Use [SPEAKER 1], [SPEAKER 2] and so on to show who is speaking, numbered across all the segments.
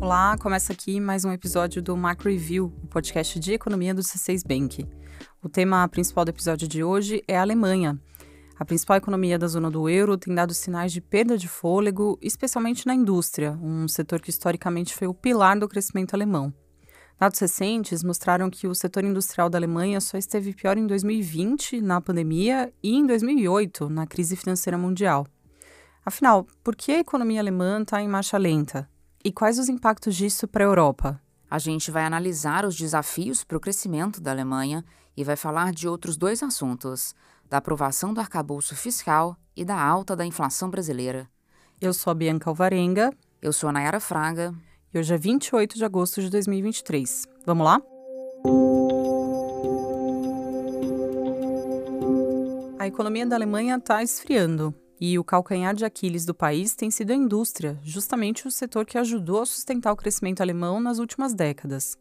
[SPEAKER 1] Olá, começa aqui mais um episódio do Macro Review, o podcast de economia do C6 Bank. O tema principal do episódio de hoje é a Alemanha. A principal economia da zona do euro tem dado sinais de perda de fôlego, especialmente na indústria, um setor que historicamente foi o pilar do crescimento alemão. Dados recentes mostraram que o setor industrial da Alemanha só esteve pior em 2020, na pandemia, e em 2008, na crise financeira mundial. Afinal, por que a economia alemã está em marcha lenta? E quais os impactos disso para a Europa?
[SPEAKER 2] A gente vai analisar os desafios para o crescimento da Alemanha e vai falar de outros dois assuntos: da aprovação do arcabouço fiscal e da alta da inflação brasileira.
[SPEAKER 1] Eu sou a Bianca Alvarenga.
[SPEAKER 2] Eu sou a Nayara Fraga.
[SPEAKER 1] E hoje é 28 de agosto de 2023. Vamos lá? A economia da Alemanha está esfriando. E o calcanhar de Aquiles do país tem sido a indústria, justamente o setor que ajudou a sustentar o crescimento alemão nas últimas décadas.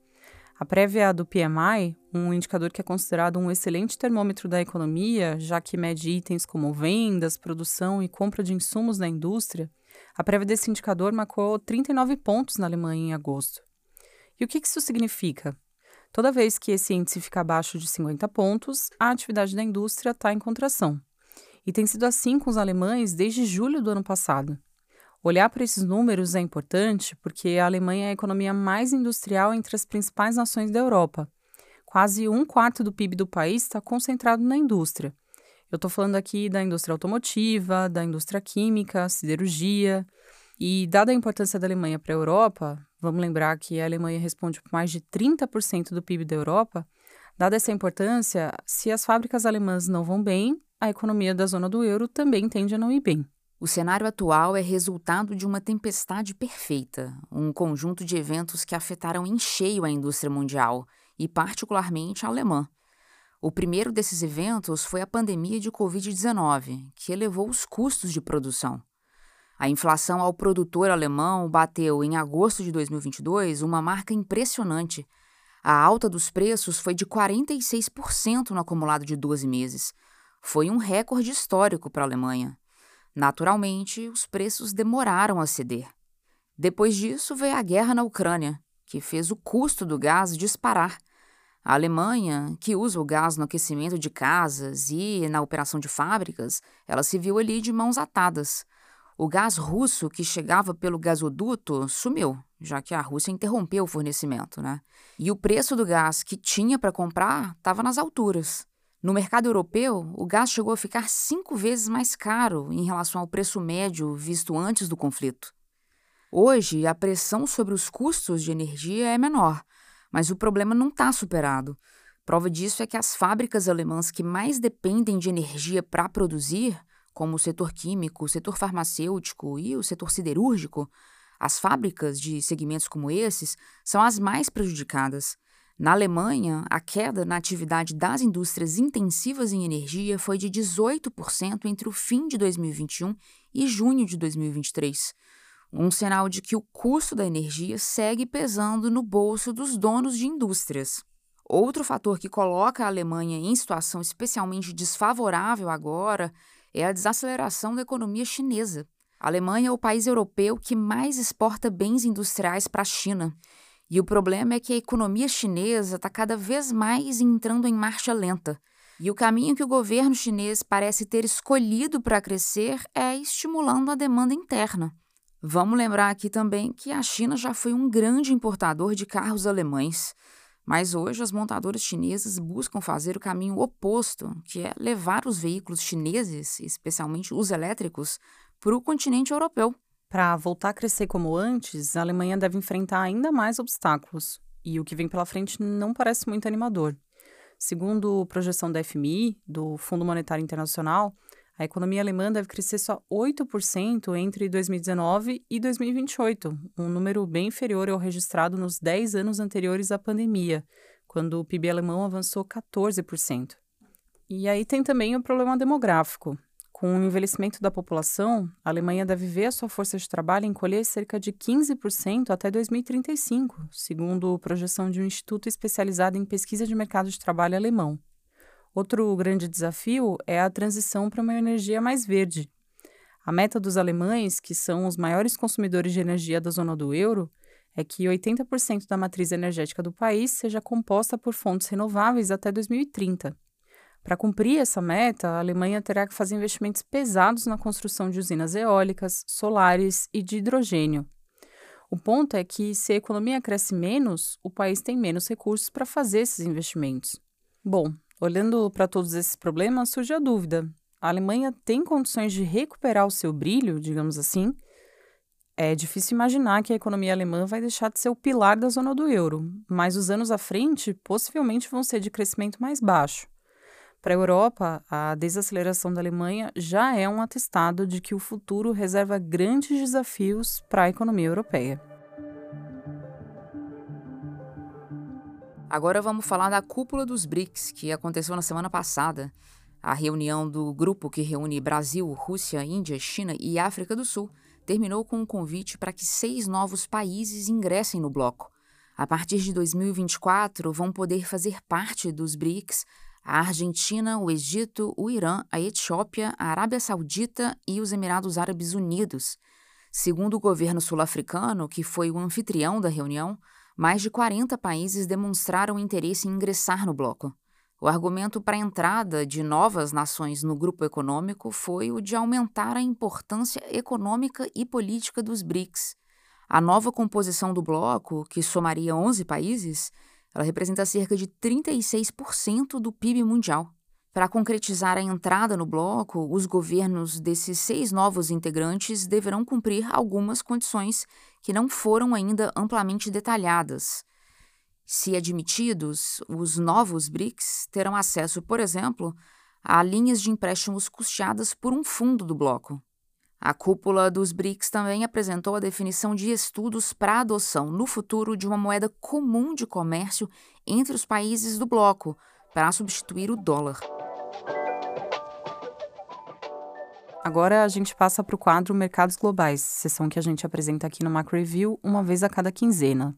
[SPEAKER 1] A prévia do PMI, um indicador que é considerado um excelente termômetro da economia, já que mede itens como vendas, produção e compra de insumos na indústria, a prévia desse indicador marcou 39 pontos na Alemanha em agosto. E o que isso significa? Toda vez que esse índice fica abaixo de 50 pontos, a atividade da indústria está em contração. E tem sido assim com os alemães desde julho do ano passado. Olhar para esses números é importante porque a Alemanha é a economia mais industrial entre as principais nações da Europa. Quase um quarto do PIB do país está concentrado na indústria. Eu estou falando aqui da indústria automotiva, da indústria química, siderurgia. E, dada a importância da Alemanha para a Europa, vamos lembrar que a Alemanha responde por mais de 30% do PIB da Europa. Dada essa importância, se as fábricas alemãs não vão bem, a economia da zona do euro também tende a não ir bem.
[SPEAKER 2] O cenário atual é resultado de uma tempestade perfeita, um conjunto de eventos que afetaram em cheio a indústria mundial e, particularmente, a alemã. O primeiro desses eventos foi a pandemia de Covid-19, que elevou os custos de produção. A inflação ao produtor alemão bateu, em agosto de 2022, uma marca impressionante. A alta dos preços foi de 46% no acumulado de 12 meses foi um recorde histórico para a Alemanha. Naturalmente, os preços demoraram a ceder. Depois disso, veio a guerra na Ucrânia, que fez o custo do gás disparar. A Alemanha, que usa o gás no aquecimento de casas e na operação de fábricas, ela se viu ali de mãos atadas. O gás russo que chegava pelo gasoduto sumiu, já que a Rússia interrompeu o fornecimento, né? E o preço do gás que tinha para comprar estava nas alturas. No mercado europeu, o gás chegou a ficar cinco vezes mais caro em relação ao preço médio visto antes do conflito. Hoje, a pressão sobre os custos de energia é menor, mas o problema não está superado. Prova disso é que as fábricas alemãs que mais dependem de energia para produzir, como o setor químico, o setor farmacêutico e o setor siderúrgico, as fábricas de segmentos como esses são as mais prejudicadas. Na Alemanha, a queda na atividade das indústrias intensivas em energia foi de 18% entre o fim de 2021 e junho de 2023. Um sinal de que o custo da energia segue pesando no bolso dos donos de indústrias. Outro fator que coloca a Alemanha em situação especialmente desfavorável agora é a desaceleração da economia chinesa. A Alemanha é o país europeu que mais exporta bens industriais para a China e o problema é que a economia chinesa está cada vez mais entrando em marcha lenta. E o caminho que o governo chinês parece ter escolhido para crescer é estimulando a demanda interna. Vamos lembrar aqui também que a China já foi um grande importador de carros alemães, mas hoje as montadoras chinesas buscam fazer o caminho oposto, que é levar os veículos chineses, especialmente os elétricos, para o continente europeu.
[SPEAKER 1] Para voltar a crescer como antes, a Alemanha deve enfrentar ainda mais obstáculos, e o que vem pela frente não parece muito animador. Segundo projeção da FMI, do Fundo Monetário Internacional, a economia alemã deve crescer só 8% entre 2019 e 2028, um número bem inferior ao registrado nos 10 anos anteriores à pandemia, quando o PIB alemão avançou 14%. E aí tem também o problema demográfico. Com o envelhecimento da população, a Alemanha deve ver a sua força de trabalho encolher cerca de 15% até 2035, segundo projeção de um instituto especializado em pesquisa de mercado de trabalho alemão. Outro grande desafio é a transição para uma energia mais verde. A meta dos alemães, que são os maiores consumidores de energia da zona do euro, é que 80% da matriz energética do país seja composta por fontes renováveis até 2030. Para cumprir essa meta, a Alemanha terá que fazer investimentos pesados na construção de usinas eólicas, solares e de hidrogênio. O ponto é que, se a economia cresce menos, o país tem menos recursos para fazer esses investimentos. Bom, olhando para todos esses problemas, surge a dúvida: a Alemanha tem condições de recuperar o seu brilho, digamos assim? É difícil imaginar que a economia alemã vai deixar de ser o pilar da zona do euro, mas os anos à frente possivelmente vão ser de crescimento mais baixo. Para a Europa, a desaceleração da Alemanha já é um atestado de que o futuro reserva grandes desafios para a economia europeia.
[SPEAKER 2] Agora vamos falar da cúpula dos BRICS, que aconteceu na semana passada. A reunião do grupo que reúne Brasil, Rússia, Índia, China e África do Sul terminou com um convite para que seis novos países ingressem no bloco. A partir de 2024, vão poder fazer parte dos BRICS a Argentina, o Egito, o Irã, a Etiópia, a Arábia Saudita e os Emirados Árabes Unidos. Segundo o governo sul-africano, que foi o anfitrião da reunião, mais de 40 países demonstraram interesse em ingressar no bloco. O argumento para a entrada de novas nações no grupo econômico foi o de aumentar a importância econômica e política dos BRICS. A nova composição do bloco, que somaria 11 países, ela representa cerca de 36% do PIB mundial. Para concretizar a entrada no bloco, os governos desses seis novos integrantes deverão cumprir algumas condições que não foram ainda amplamente detalhadas. Se admitidos, os novos BRICS terão acesso, por exemplo, a linhas de empréstimos custeadas por um fundo do bloco. A cúpula dos BRICS também apresentou a definição de estudos para adoção no futuro de uma moeda comum de comércio entre os países do bloco, para substituir o dólar.
[SPEAKER 1] Agora a gente passa para o quadro Mercados Globais, sessão que a gente apresenta aqui no Macro Review uma vez a cada quinzena.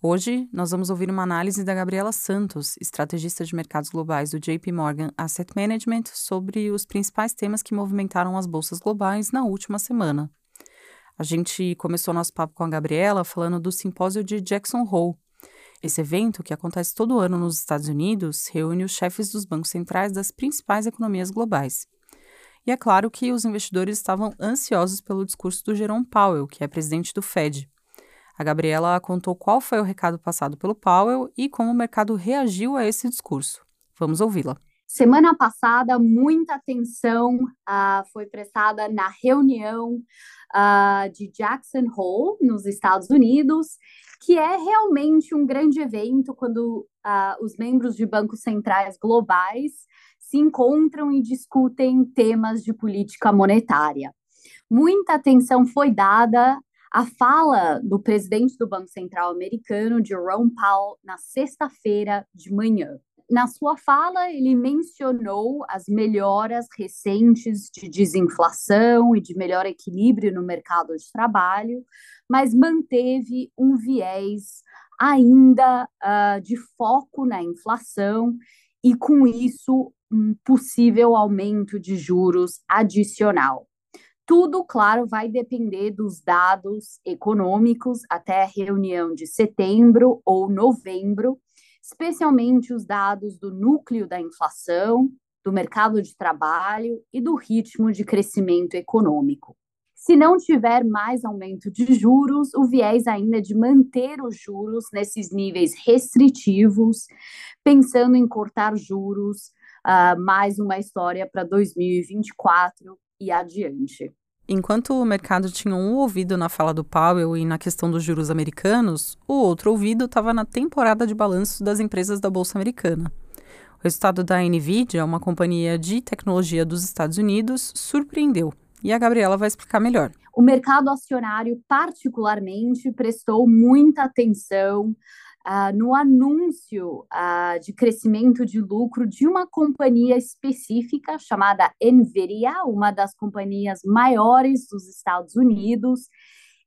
[SPEAKER 1] Hoje, nós vamos ouvir uma análise da Gabriela Santos, estrategista de mercados globais do JP Morgan Asset Management, sobre os principais temas que movimentaram as bolsas globais na última semana. A gente começou nosso papo com a Gabriela falando do simpósio de Jackson Hole. Esse evento, que acontece todo ano nos Estados Unidos, reúne os chefes dos bancos centrais das principais economias globais. E é claro que os investidores estavam ansiosos pelo discurso do Jerome Powell, que é presidente do Fed. A Gabriela contou qual foi o recado passado pelo Powell e como o mercado reagiu a esse discurso. Vamos ouvi-la.
[SPEAKER 3] Semana passada, muita atenção uh, foi prestada na reunião uh, de Jackson Hole, nos Estados Unidos, que é realmente um grande evento quando uh, os membros de bancos centrais globais se encontram e discutem temas de política monetária. Muita atenção foi dada a fala do presidente do Banco Central americano, Jerome Powell, na sexta-feira de manhã. Na sua fala, ele mencionou as melhoras recentes de desinflação e de melhor equilíbrio no mercado de trabalho, mas manteve um viés ainda uh, de foco na inflação e, com isso, um possível aumento de juros adicional. Tudo, claro, vai depender dos dados econômicos até a reunião de setembro ou novembro, especialmente os dados do núcleo da inflação, do mercado de trabalho e do ritmo de crescimento econômico. Se não tiver mais aumento de juros, o viés ainda é de manter os juros nesses níveis restritivos, pensando em cortar juros, uh, mais uma história para 2024 e adiante.
[SPEAKER 1] Enquanto o mercado tinha um ouvido na fala do Powell e na questão dos juros americanos, o outro ouvido estava na temporada de balanço das empresas da Bolsa Americana. O resultado da Nvidia, uma companhia de tecnologia dos Estados Unidos, surpreendeu. E a Gabriela vai explicar melhor.
[SPEAKER 3] O mercado acionário, particularmente, prestou muita atenção uh, no anúncio uh, de crescimento de lucro de uma companhia específica chamada Nvidia, uma das companhias maiores dos Estados Unidos,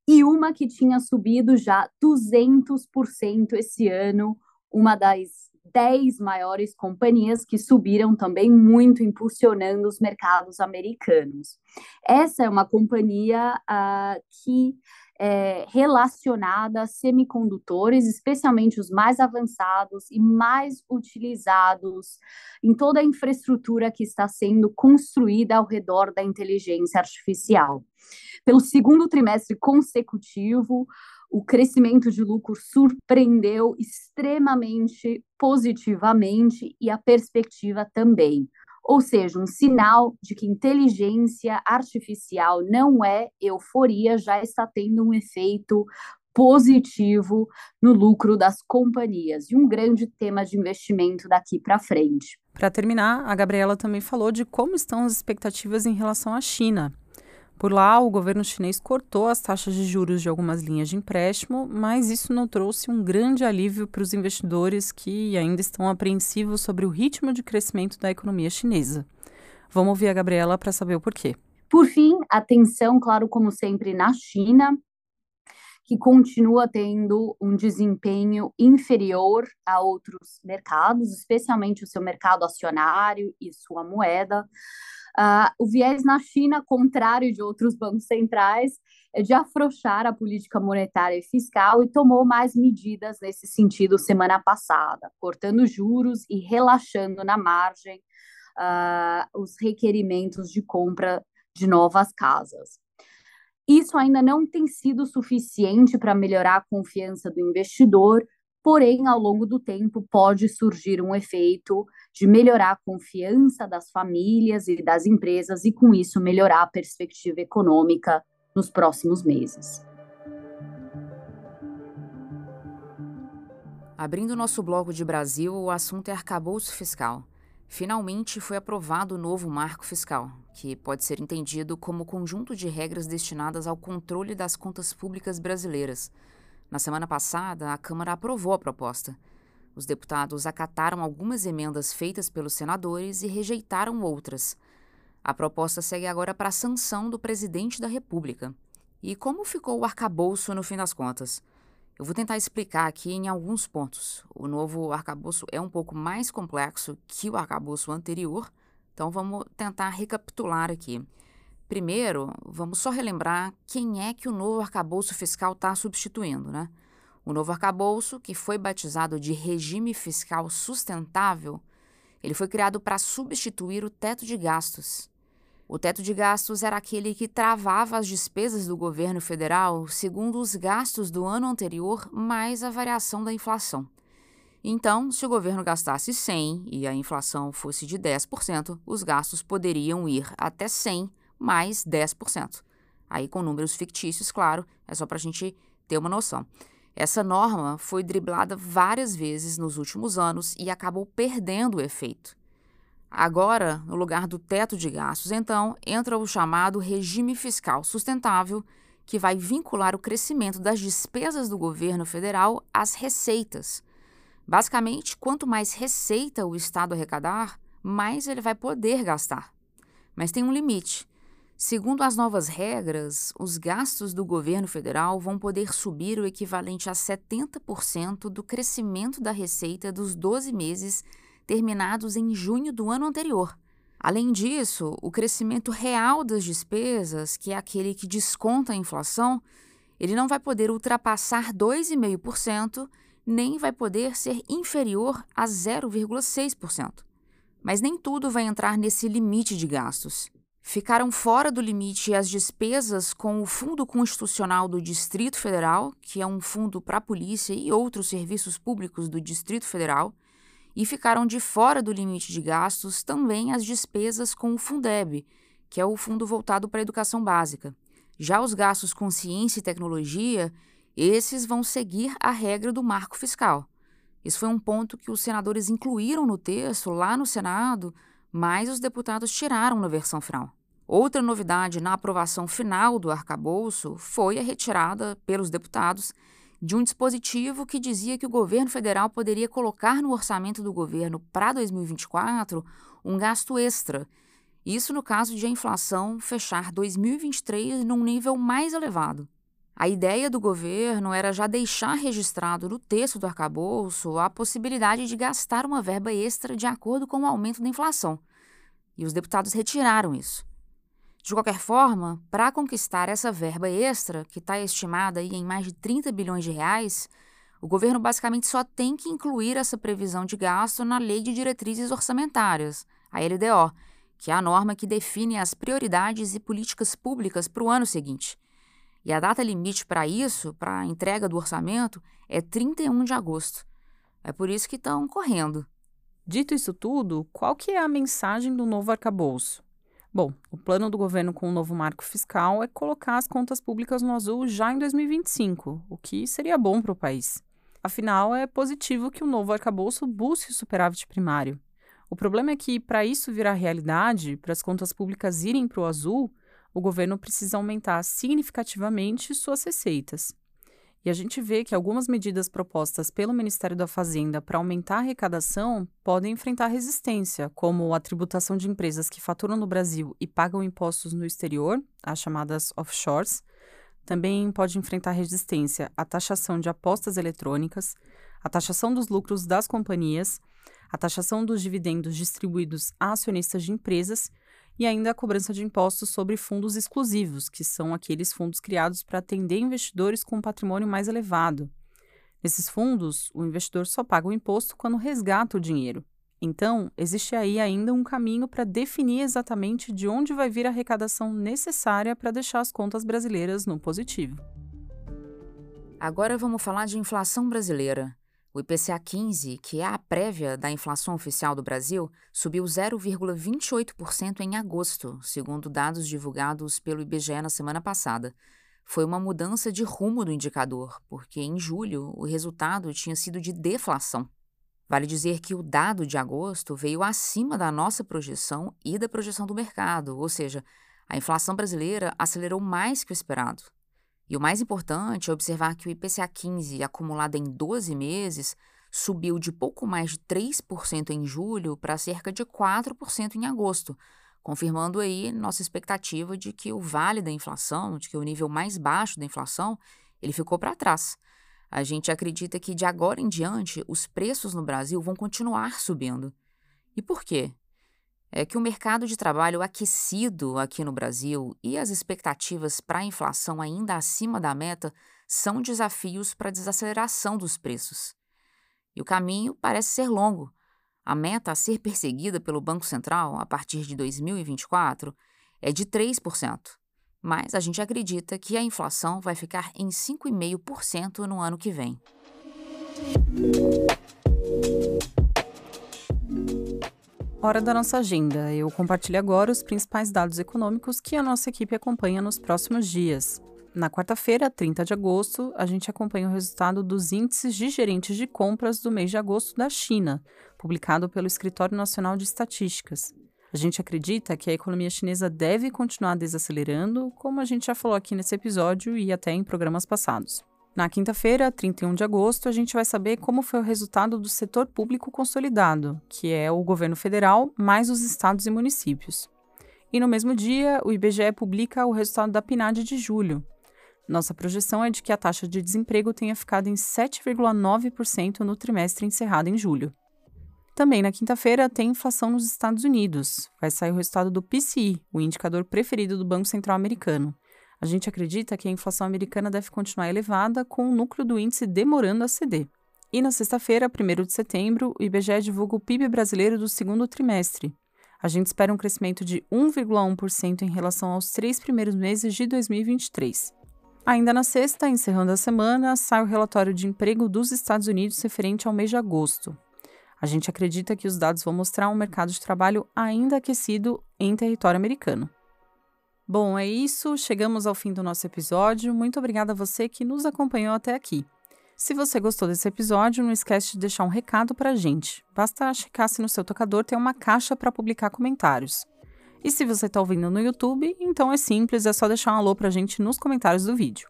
[SPEAKER 3] e uma que tinha subido já 200% esse ano, uma das 10 maiores companhias que subiram também muito, impulsionando os mercados americanos. Essa é uma companhia uh, que é relacionada a semicondutores, especialmente os mais avançados e mais utilizados em toda a infraestrutura que está sendo construída ao redor da inteligência artificial. Pelo segundo trimestre consecutivo, o crescimento de lucro surpreendeu extremamente positivamente e a perspectiva também. Ou seja, um sinal de que inteligência artificial não é euforia, já está tendo um efeito positivo no lucro das companhias e um grande tema de investimento daqui para frente.
[SPEAKER 1] Para terminar, a Gabriela também falou de como estão as expectativas em relação à China. Por lá, o governo chinês cortou as taxas de juros de algumas linhas de empréstimo, mas isso não trouxe um grande alívio para os investidores que ainda estão apreensivos sobre o ritmo de crescimento da economia chinesa. Vamos ouvir a Gabriela para saber o porquê.
[SPEAKER 3] Por fim, atenção, claro, como sempre, na China, que continua tendo um desempenho inferior a outros mercados, especialmente o seu mercado acionário e sua moeda. Uh, o viés na China, contrário de outros bancos centrais, é de afrouxar a política monetária e fiscal e tomou mais medidas nesse sentido semana passada, cortando juros e relaxando na margem uh, os requerimentos de compra de novas casas. Isso ainda não tem sido suficiente para melhorar a confiança do investidor, porém, ao longo do tempo, pode surgir um efeito de melhorar a confiança das famílias e das empresas e, com isso, melhorar a perspectiva econômica nos próximos meses.
[SPEAKER 2] Abrindo nosso bloco de Brasil, o assunto é arcabouço fiscal. Finalmente foi aprovado o novo marco fiscal, que pode ser entendido como conjunto de regras destinadas ao controle das contas públicas brasileiras. Na semana passada, a Câmara aprovou a proposta. Os deputados acataram algumas emendas feitas pelos senadores e rejeitaram outras. A proposta segue agora para a sanção do presidente da República. E como ficou o arcabouço no fim das contas? Eu vou tentar explicar aqui em alguns pontos. O novo arcabouço é um pouco mais complexo que o arcabouço anterior, então vamos tentar recapitular aqui. Primeiro, vamos só relembrar quem é que o novo arcabouço fiscal está substituindo, né? O novo arcabouço, que foi batizado de Regime Fiscal Sustentável, ele foi criado para substituir o teto de gastos. O teto de gastos era aquele que travava as despesas do governo federal segundo os gastos do ano anterior mais a variação da inflação. Então, se o governo gastasse 100 e a inflação fosse de 10%, os gastos poderiam ir até 100 mais 10%. Aí, com números fictícios, claro, é só para a gente ter uma noção. Essa norma foi driblada várias vezes nos últimos anos e acabou perdendo o efeito. Agora, no lugar do teto de gastos, então, entra o chamado regime fiscal sustentável, que vai vincular o crescimento das despesas do governo federal às receitas. Basicamente, quanto mais receita o Estado arrecadar, mais ele vai poder gastar. Mas tem um limite. Segundo as novas regras, os gastos do governo federal vão poder subir o equivalente a 70% do crescimento da receita dos 12 meses terminados em junho do ano anterior. Além disso, o crescimento real das despesas, que é aquele que desconta a inflação, ele não vai poder ultrapassar 2,5%, nem vai poder ser inferior a 0,6%. Mas nem tudo vai entrar nesse limite de gastos. Ficaram fora do limite as despesas com o Fundo Constitucional do Distrito Federal, que é um fundo para a polícia e outros serviços públicos do Distrito Federal, e ficaram de fora do limite de gastos também as despesas com o Fundeb, que é o fundo voltado para a educação básica. Já os gastos com ciência e tecnologia, esses vão seguir a regra do marco fiscal. Esse foi um ponto que os senadores incluíram no texto lá no Senado mas os deputados tiraram na versão final. Outra novidade na aprovação final do arcabouço foi a retirada pelos deputados de um dispositivo que dizia que o governo federal poderia colocar no orçamento do governo para 2024 um gasto extra. Isso no caso de a inflação fechar 2023 num nível mais elevado. A ideia do governo era já deixar registrado no texto do arcabouço a possibilidade de gastar uma verba extra de acordo com o aumento da inflação. E os deputados retiraram isso. De qualquer forma, para conquistar essa verba extra, que está estimada em mais de 30 bilhões de reais, o governo basicamente só tem que incluir essa previsão de gasto na Lei de Diretrizes Orçamentárias, a LDO, que é a norma que define as prioridades e políticas públicas para o ano seguinte. E a data limite para isso, para a entrega do orçamento, é 31 de agosto. É por isso que estão correndo.
[SPEAKER 1] Dito isso tudo, qual que é a mensagem do novo arcabouço? Bom, o plano do governo com o novo marco fiscal é colocar as contas públicas no azul já em 2025, o que seria bom para o país. Afinal, é positivo que o novo arcabouço busque o superávit primário. O problema é que, para isso virar realidade, para as contas públicas irem para o azul, o governo precisa aumentar significativamente suas receitas. E a gente vê que algumas medidas propostas pelo Ministério da Fazenda para aumentar a arrecadação podem enfrentar resistência, como a tributação de empresas que faturam no Brasil e pagam impostos no exterior, as chamadas offshores, também pode enfrentar resistência à taxação de apostas eletrônicas, à taxação dos lucros das companhias, à taxação dos dividendos distribuídos a acionistas de empresas e ainda a cobrança de impostos sobre fundos exclusivos, que são aqueles fundos criados para atender investidores com um patrimônio mais elevado. Nesses fundos, o investidor só paga o imposto quando resgata o dinheiro. Então, existe aí ainda um caminho para definir exatamente de onde vai vir a arrecadação necessária para deixar as contas brasileiras no positivo.
[SPEAKER 2] Agora vamos falar de inflação brasileira. O IPCA 15, que é a prévia da inflação oficial do Brasil, subiu 0,28% em agosto, segundo dados divulgados pelo IBGE na semana passada. Foi uma mudança de rumo do indicador, porque em julho o resultado tinha sido de deflação. Vale dizer que o dado de agosto veio acima da nossa projeção e da projeção do mercado, ou seja, a inflação brasileira acelerou mais que o esperado. E o mais importante é observar que o IPCA 15, acumulado em 12 meses, subiu de pouco mais de 3% em julho para cerca de 4% em agosto, confirmando aí nossa expectativa de que o vale da inflação, de que o nível mais baixo da inflação, ele ficou para trás. A gente acredita que de agora em diante os preços no Brasil vão continuar subindo. E por quê? É que o mercado de trabalho aquecido aqui no Brasil e as expectativas para a inflação ainda acima da meta são desafios para a desaceleração dos preços. E o caminho parece ser longo. A meta a ser perseguida pelo Banco Central a partir de 2024 é de 3% mas a gente acredita que a inflação vai ficar em 5,5% no ano que vem.
[SPEAKER 1] Hora da nossa agenda. Eu compartilho agora os principais dados econômicos que a nossa equipe acompanha nos próximos dias. Na quarta-feira, 30 de agosto, a gente acompanha o resultado dos índices de gerentes de compras do mês de agosto da China, publicado pelo Escritório Nacional de Estatísticas. A gente acredita que a economia chinesa deve continuar desacelerando, como a gente já falou aqui nesse episódio e até em programas passados. Na quinta-feira, 31 de agosto, a gente vai saber como foi o resultado do setor público consolidado, que é o governo federal mais os estados e municípios. E no mesmo dia, o IBGE publica o resultado da PNAD de julho. Nossa projeção é de que a taxa de desemprego tenha ficado em 7,9% no trimestre encerrado em julho. Também na quinta-feira tem inflação nos Estados Unidos. Vai sair o resultado do PCI, o indicador preferido do Banco Central Americano. A gente acredita que a inflação americana deve continuar elevada, com o núcleo do índice demorando a ceder. E na sexta-feira, 1 de setembro, o IBGE divulga o PIB brasileiro do segundo trimestre. A gente espera um crescimento de 1,1% em relação aos três primeiros meses de 2023. Ainda na sexta, encerrando a semana, sai o relatório de emprego dos Estados Unidos referente ao mês de agosto. A gente acredita que os dados vão mostrar um mercado de trabalho ainda aquecido em território americano. Bom, é isso. Chegamos ao fim do nosso episódio. Muito obrigada a você que nos acompanhou até aqui. Se você gostou desse episódio, não esquece de deixar um recado para a gente. Basta checar se no seu tocador tem uma caixa para publicar comentários. E se você está ouvindo no YouTube, então é simples, é só deixar um alô para a gente nos comentários do vídeo.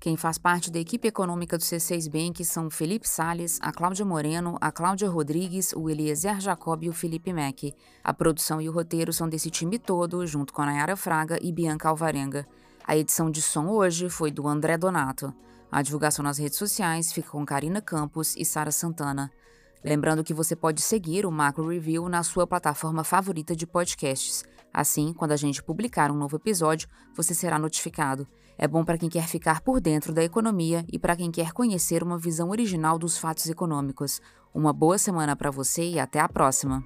[SPEAKER 2] Quem faz parte da equipe econômica do C6 Bank são Felipe Sales, a Cláudia Moreno, a Cláudia Rodrigues, o Eliezer Jacob e o Felipe Mack. A produção e o roteiro são desse time todo, junto com a Nayara Fraga e Bianca Alvarenga. A edição de som hoje foi do André Donato. A divulgação nas redes sociais fica com Karina Campos e Sara Santana. Lembrando que você pode seguir o Macro Review na sua plataforma favorita de podcasts. Assim, quando a gente publicar um novo episódio, você será notificado. É bom para quem quer ficar por dentro da economia e para quem quer conhecer uma visão original dos fatos econômicos. Uma boa semana para você e até a próxima!